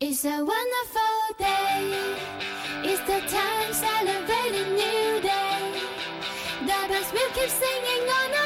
It's a wonderful day. It's the time celebrating new day. The bells will keep singing on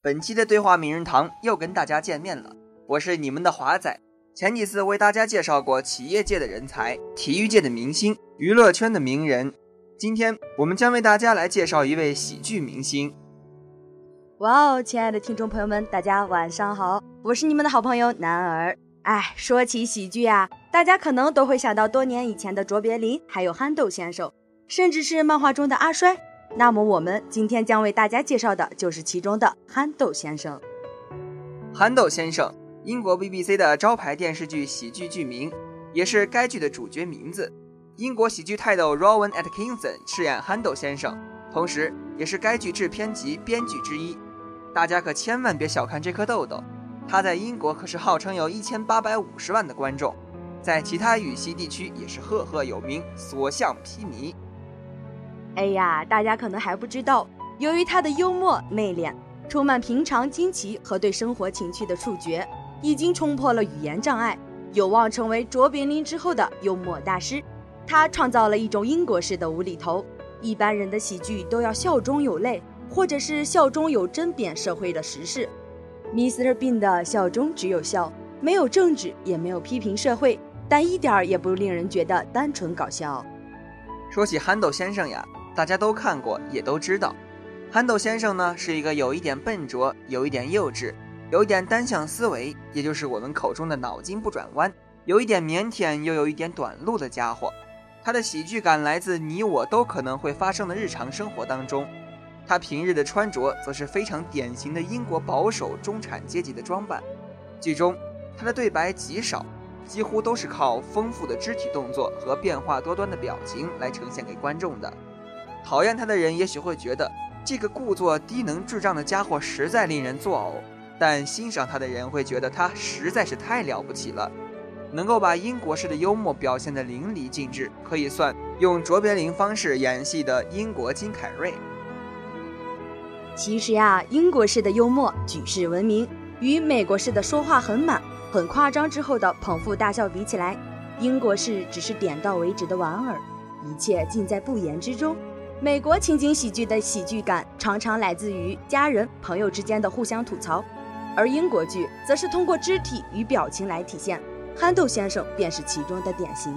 本期的对话名人堂又跟大家见面了，我是你们的华仔。前几次为大家介绍过企业界的人才、体育界的明星、娱乐圈的名人，今天我们将为大家来介绍一位喜剧明星。哇哦，亲爱的听众朋友们，大家晚上好，我是你们的好朋友男儿。哎，说起喜剧啊，大家可能都会想到多年以前的卓别林，还有憨豆先生，甚至是漫画中的阿衰。那么我们今天将为大家介绍的就是其中的憨豆先生。憨豆先生，英国 BBC 的招牌电视剧喜剧剧名，也是该剧的主角名字。英国喜剧泰斗 Rowan Atkinson 饰演憨豆先生，同时也是该剧制片及编剧之一。大家可千万别小看这颗豆豆，他在英国可是号称有一千八百五十万的观众，在其他语系地区也是赫赫有名，所向披靡。哎呀，大家可能还不知道，由于他的幽默内敛、充满平常惊奇和对生活情趣的触觉，已经冲破了语言障碍，有望成为卓别林之后的幽默大师。他创造了一种英国式的无厘头，一般人的喜剧都要笑中有泪，或者是笑中有针砭社会的时事。Mr. Bean 的笑中只有笑，没有政治，也没有批评社会，但一点儿也不令人觉得单纯搞笑。说起憨豆先生呀，大家都看过，也都知道，憨豆先生呢是一个有一点笨拙、有一点幼稚、有一点单向思维，也就是我们口中的脑筋不转弯，有一点腼腆又有一点短路的家伙。他的喜剧感来自你我都可能会发生的日常生活当中。他平日的穿着则是非常典型的英国保守中产阶级的装扮。剧中他的对白极少，几乎都是靠丰富的肢体动作和变化多端的表情来呈现给观众的。讨厌他的人也许会觉得这个故作低能智障的家伙实在令人作呕，但欣赏他的人会觉得他实在是太了不起了，能够把英国式的幽默表现得淋漓尽致，可以算用卓别林方式演戏的英国金凯瑞。其实呀，英国式的幽默举世闻名，与美国式的说话很满、很夸张之后的捧腹大笑比起来，英国式只是点到为止的莞尔，一切尽在不言之中。美国情景喜剧的喜剧感常常来自于家人、朋友之间的互相吐槽，而英国剧则是通过肢体与表情来体现。憨豆先生便是其中的典型。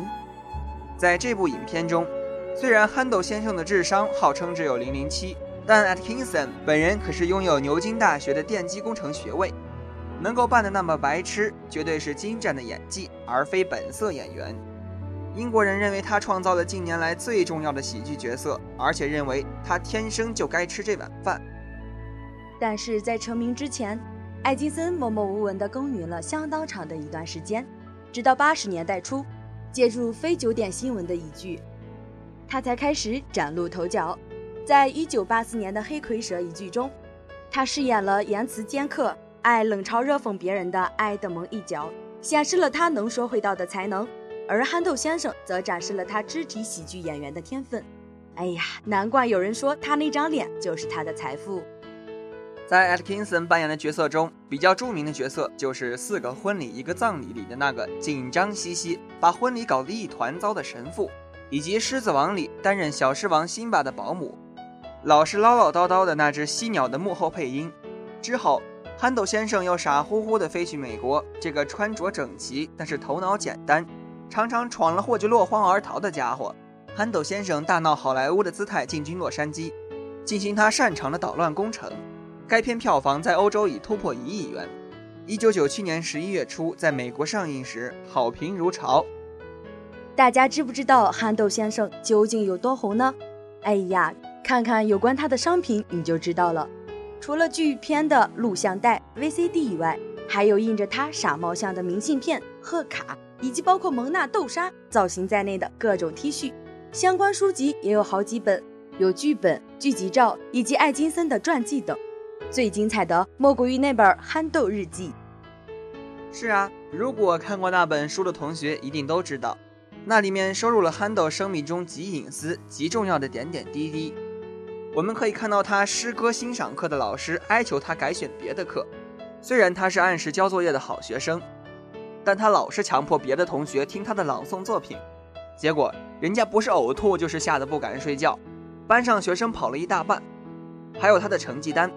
在这部影片中，虽然憨豆先生的智商号称只有零零七，但 Atkinson 本人可是拥有牛津大学的电机工程学位，能够扮得那么白痴，绝对是精湛的演技，而非本色演员。英国人认为他创造了近年来最重要的喜剧角色，而且认为他天生就该吃这碗饭。但是在成名之前，艾金森默默无闻地耕耘了相当长的一段时间，直到八十年代初，借助非九点新闻的一剧，他才开始崭露头角。在一九八四年的《黑蝰蛇》一剧中，他饰演了言辞尖刻、爱冷嘲热讽别人的埃德蒙一角，显示了他能说会道的才能；而憨豆先生则展示了他肢体喜剧演员的天分。哎呀，难怪有人说他那张脸就是他的财富。在 Atkinson 扮演的角色中，比较著名的角色就是《四个婚礼一个葬礼》里的那个紧张兮兮、把婚礼搞得一团糟的神父，以及《狮子王》里担任小狮王辛巴的保姆，老是唠唠叨叨的那只犀鸟的幕后配音。之后，憨豆先生又傻乎乎地飞去美国，这个穿着整齐但是头脑简单，常常闯了祸就落荒而逃的家伙。憨豆先生大闹好莱坞的姿态进军洛杉矶，进行他擅长的捣乱工程。该片票房在欧洲已突破一亿元。一九九七年十一月初，在美国上映时，好评如潮。大家知不知道憨豆先生究竟有多红呢？哎呀，看看有关他的商品你就知道了。除了剧片的录像带 VCD 以外，还有印着他傻帽像的明信片、贺卡，以及包括蒙娜豆沙造型在内的各种 T 恤。相关书籍也有好几本，有剧本、剧集照以及艾金森的传记等。最精彩的莫过于那本《憨豆日记》。是啊，如果看过那本书的同学一定都知道，那里面收录了憨豆生命中极隐私、极重要的点点滴滴。我们可以看到他诗歌欣赏课的老师哀求他改选别的课，虽然他是按时交作业的好学生，但他老是强迫别的同学听他的朗诵作品，结果人家不是呕吐就是吓得不敢睡觉，班上学生跑了一大半。还有他的成绩单，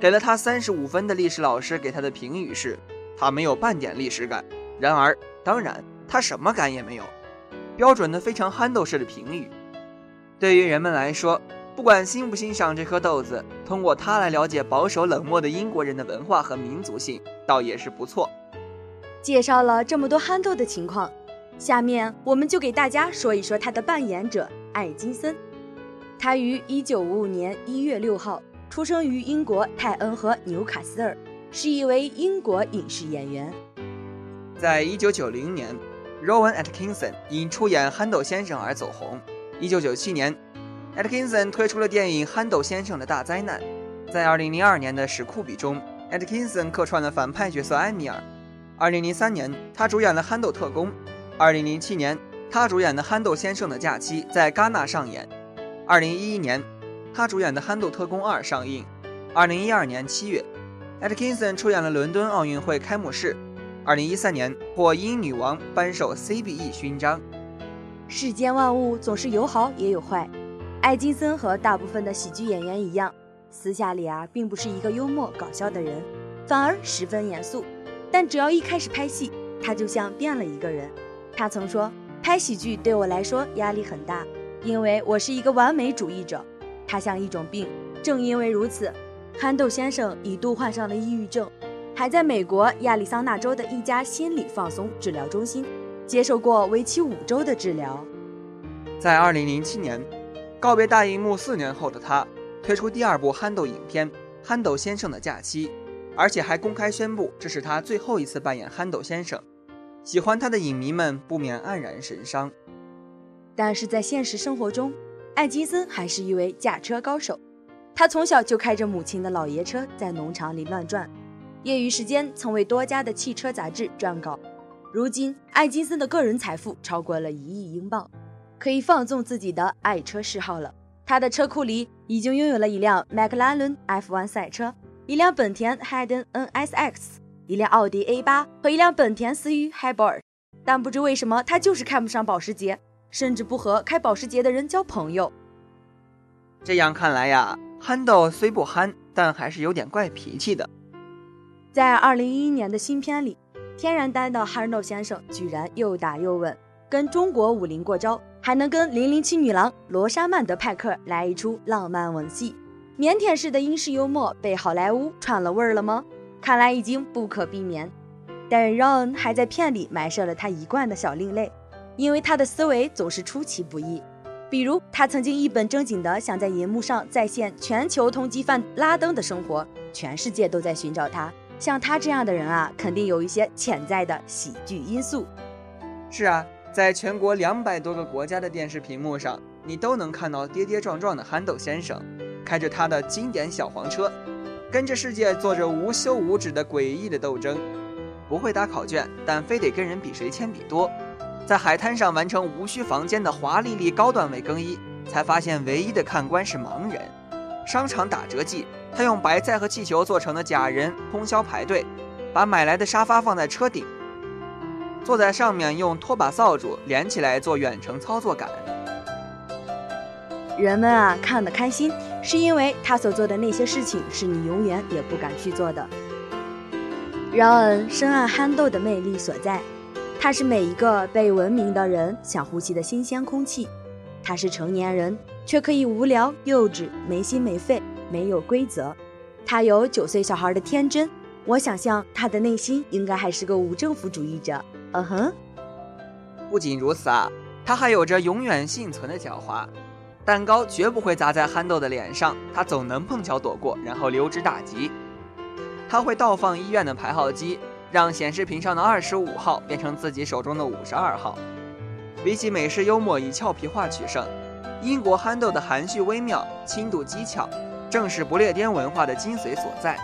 给了他三十五分的历史老师给他的评语是，他没有半点历史感。然而，当然他什么感也没有，标准的非常憨豆式的评语。对于人们来说。不管欣不欣赏这颗豆子，通过它来了解保守冷漠的英国人的文化和民族性，倒也是不错。介绍了这么多憨豆的情况，下面我们就给大家说一说他的扮演者艾金森。他于1955年1月6号出生于英国泰恩和纽卡斯尔，是一位英国影视演员。在1990年，Rowan Atkinson 因出演《憨豆先生》而走红。1997年。Atkinson 推出了电影《憨豆先生的大灾难》。在2002年的《史库比》中，Atkinson 客串了反派角色埃米尔。2003年，他主演了《憨豆特工》。2007年，他主演的《憨豆先生的假期》在戛纳上演。2011年，他主演的《憨豆特工2》上映。2012年7月，Atkinson 出演了伦敦奥运会开幕式。2013年，获英女王颁授 CBE 勋章。世间万物总是有好也有坏。艾金森和大部分的喜剧演员一样，私下里啊，并不是一个幽默搞笑的人，反而十分严肃。但只要一开始拍戏，他就像变了一个人。他曾说：“拍喜剧对我来说压力很大，因为我是一个完美主义者。它像一种病。正因为如此，憨豆先生一度患上了抑郁症，还在美国亚利桑那州的一家心理放松治疗中心接受过为期五周的治疗。在二零零七年。告别大荧幕四年后的他，推出第二部憨豆影片《憨豆先生的假期》，而且还公开宣布这是他最后一次扮演憨豆先生。喜欢他的影迷们不免黯然神伤。但是在现实生活中，艾金森还是一位驾车高手。他从小就开着母亲的老爷车在农场里乱转，业余时间曾为多家的汽车杂志撰稿。如今，艾金森的个人财富超过了一亿英镑。可以放纵自己的爱车嗜好了。他的车库里已经拥有了一辆迈克拉伦 F1 赛车，一辆本田 Hayden NSX，一辆奥迪 A8 和一辆本田思域 Hybrid。但不知为什么，他就是看不上保时捷，甚至不和开保时捷的人交朋友。这样看来呀，憨豆虽不憨，但还是有点怪脾气的。在二零一一年的新片里，天然呆的憨豆先生居然又打又吻，跟中国武林过招。还能跟零零七女郎罗莎曼德派克来一出浪漫吻戏，腼腆式的英式幽默被好莱坞串了味儿了吗？看来已经不可避免。但让恩还在片里埋设了他一贯的小另类，因为他的思维总是出其不意。比如，他曾经一本正经地想在银幕上再现全球通缉犯拉登的生活，全世界都在寻找他。像他这样的人啊，肯定有一些潜在的喜剧因素。是啊。在全国两百多个国家的电视屏幕上，你都能看到跌跌撞撞的憨豆先生，开着他的经典小黄车，跟着世界做着无休无止的诡异的斗争。不会打考卷，但非得跟人比谁铅笔多。在海滩上完成无需房间的华丽丽高段位更衣，才发现唯一的看官是盲人。商场打折季，他用白菜和气球做成的假人通宵排队，把买来的沙发放在车顶。坐在上面用拖把扫帚连起来做远程操作杆。人们啊看得开心，是因为他所做的那些事情是你永远也不敢去做的。饶恩深谙憨豆的魅力所在，他是每一个被文明的人想呼吸的新鲜空气。他是成年人，却可以无聊、幼稚、没心没肺、没有规则。他有九岁小孩的天真，我想象他的内心应该还是个无政府主义者。嗯哼，不仅如此啊，他还有着永远幸存的狡猾。蛋糕绝不会砸在憨豆的脸上，他总能碰巧躲过，然后溜之大吉。他会倒放医院的排号机，让显示屏上的二十五号变成自己手中的五十二号。比起美式幽默以俏皮话取胜，英国憨豆的含蓄微妙、轻度机巧，正是不列颠文化的精髓所在。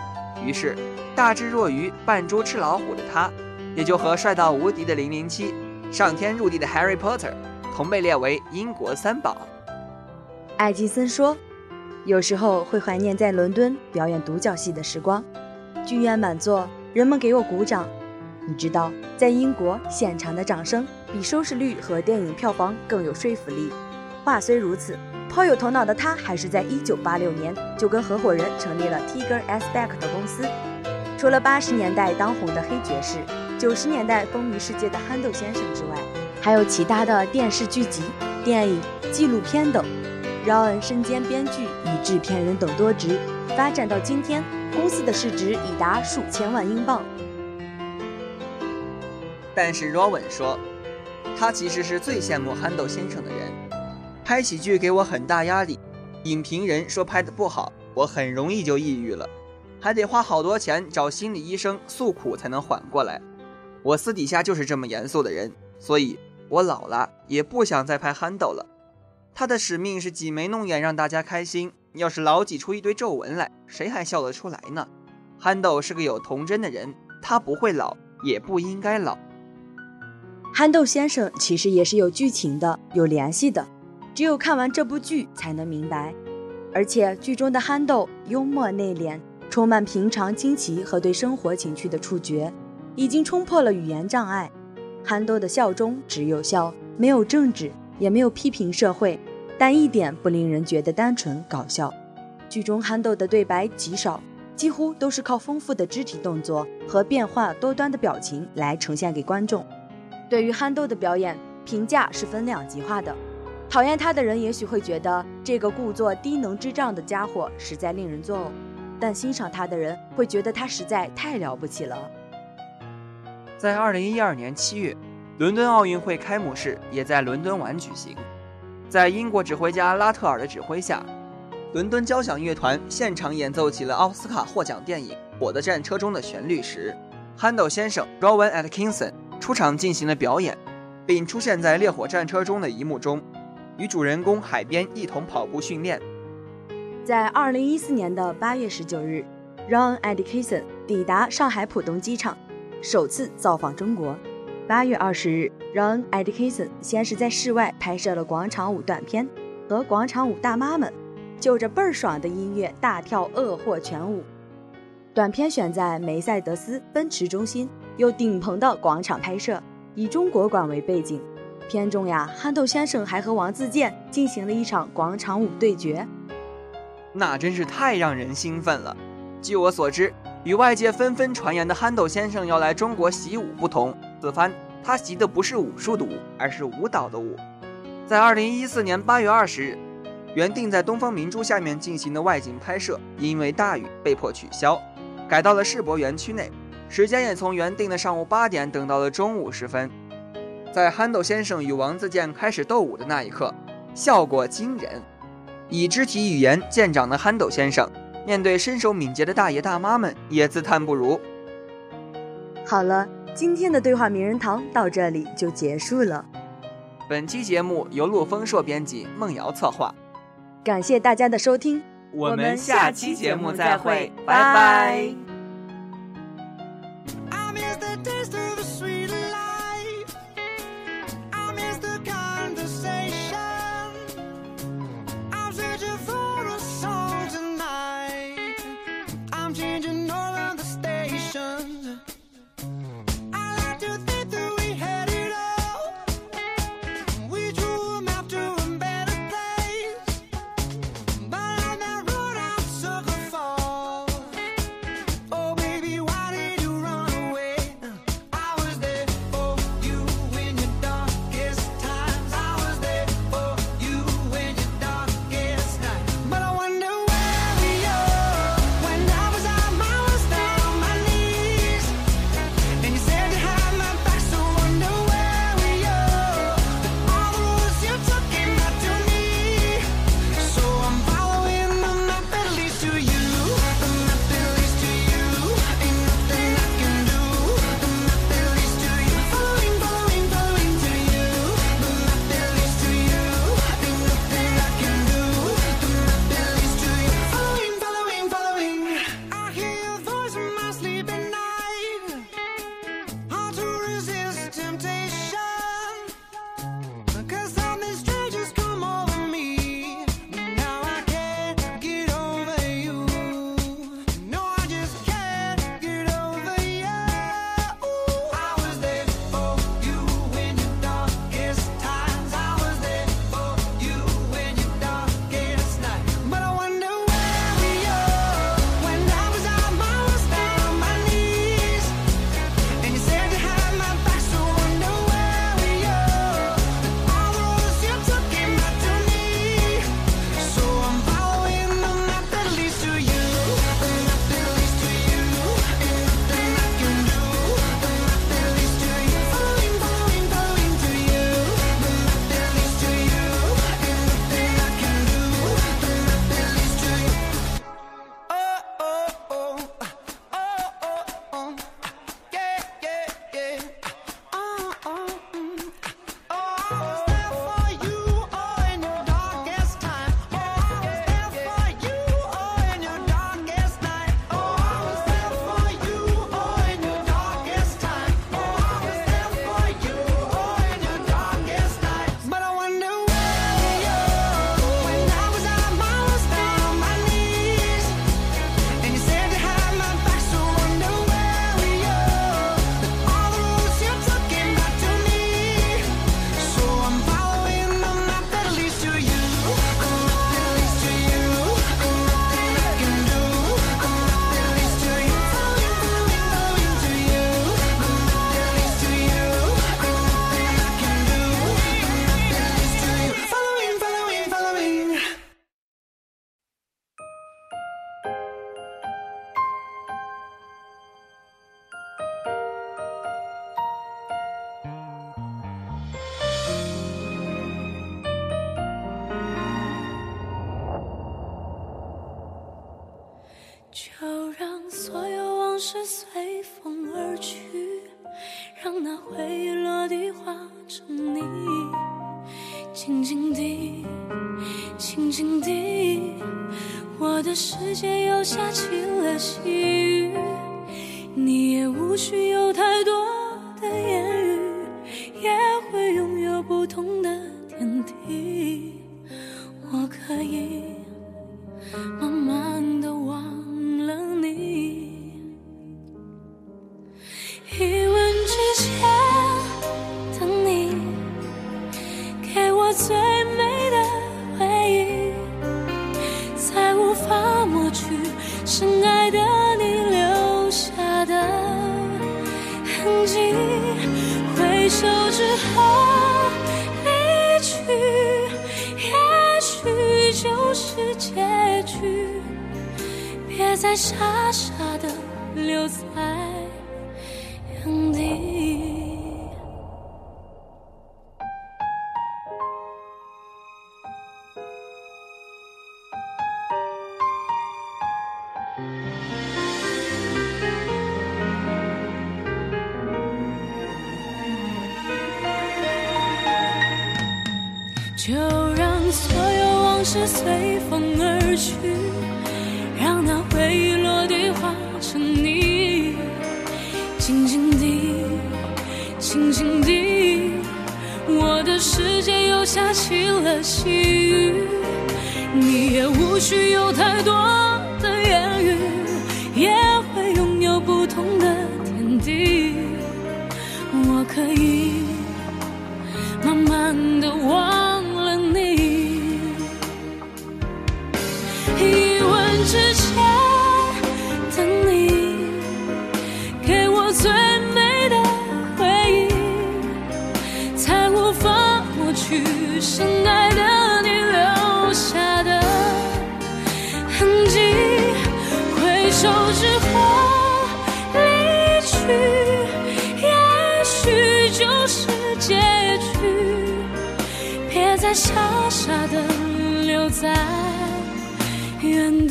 于是，大智若愚、扮猪吃老虎的他，也就和帅到无敌的零零七、上天入地的 Harry Potter 同被列为英国三宝。艾金森说：“有时候会怀念在伦敦表演独角戏的时光，剧院满座，人们给我鼓掌。你知道，在英国，现场的掌声比收视率和电影票房更有说服力。话虽如此，颇有头脑的他还是在1986年就跟合伙人成立了 Tiger Aspect 公司。除了80年代当红的黑爵士，90年代风靡世界的憨豆先生之外，还有其他的电视剧集、电影、纪录片等。”饶恩身兼编剧与制片人等多职，发展到今天，公司的市值已达数千万英镑。但是 Rowan 说，他其实是最羡慕憨豆先生的人。拍喜剧给我很大压力，影评人说拍的不好，我很容易就抑郁了，还得花好多钱找心理医生诉苦才能缓过来。我私底下就是这么严肃的人，所以我老了也不想再拍憨豆了。他的使命是挤眉弄眼让大家开心，要是老挤出一堆皱纹来，谁还笑得出来呢？憨豆是个有童真的人，他不会老，也不应该老。憨豆先生其实也是有剧情的，有联系的，只有看完这部剧才能明白。而且剧中的憨豆幽默内敛，充满平常惊奇和对生活情趣的触觉，已经冲破了语言障碍。憨豆的笑中只有笑，没有政治。也没有批评社会，但一点不令人觉得单纯搞笑。剧中憨豆的对白极少，几乎都是靠丰富的肢体动作和变化多端的表情来呈现给观众。对于憨豆的表演，评价是分两极化的。讨厌他的人也许会觉得这个故作低能智障的家伙实在令人作呕，但欣赏他的人会觉得他实在太了不起了。在二零一二年七月。伦敦奥运会开幕式也在伦敦碗举行，在英国指挥家拉特尔的指挥下，伦敦交响乐团现场演奏起了奥斯卡获奖电影《我的战车》中的旋律时，憨豆先生 Rowan Atkinson 出场进行了表演，并出现在烈火战车中的一幕中，与主人公海边一同跑步训练。在二零一四年的八月十九日，Rowan Atkinson 抵达上海浦东机场，首次造访中国。八月二十日让 e d i c a t o n 先是在室外拍摄了广场舞短片，和广场舞大妈们就着倍儿爽的音乐大跳恶货全舞。短片选在梅赛德斯奔驰中心有顶棚的广场拍摄，以中国馆为背景。片中呀，憨豆先生还和王自健进行了一场广场舞对决，那真是太让人兴奋了。据我所知，与外界纷纷传言的憨豆先生要来中国习武不同。此番他习的不是武术的武，而是舞蹈的舞。在二零一四年八月二十日，原定在东方明珠下面进行的外景拍摄，因为大雨被迫取消，改到了世博园区内，时间也从原定的上午八点等到了中午时分。在憨豆先生与王自健开始斗舞的那一刻，效果惊人。以肢体语言见长的憨豆先生，面对身手敏捷的大爷大妈们，也自叹不如。好了。今天的对话名人堂到这里就结束了。本期节目由陆丰硕编辑，梦瑶策划。感谢大家的收听，我们下期节目再会，拜拜。静静地，我的世界又下起了细雨，你也无需有太多的言语，也会拥有不同的天地，我可以慢慢的忘了你。一深爱的你留下的痕迹。回首之后离去，也许就是结局。别再傻傻的留在就让所有往事随风而去，让那回忆落地化成泥，静静地，静静地，我的世界又下起了细雨，你也无需有太多的言语，也会拥有不同的天地，我可以慢慢的忘傻傻的留在原地。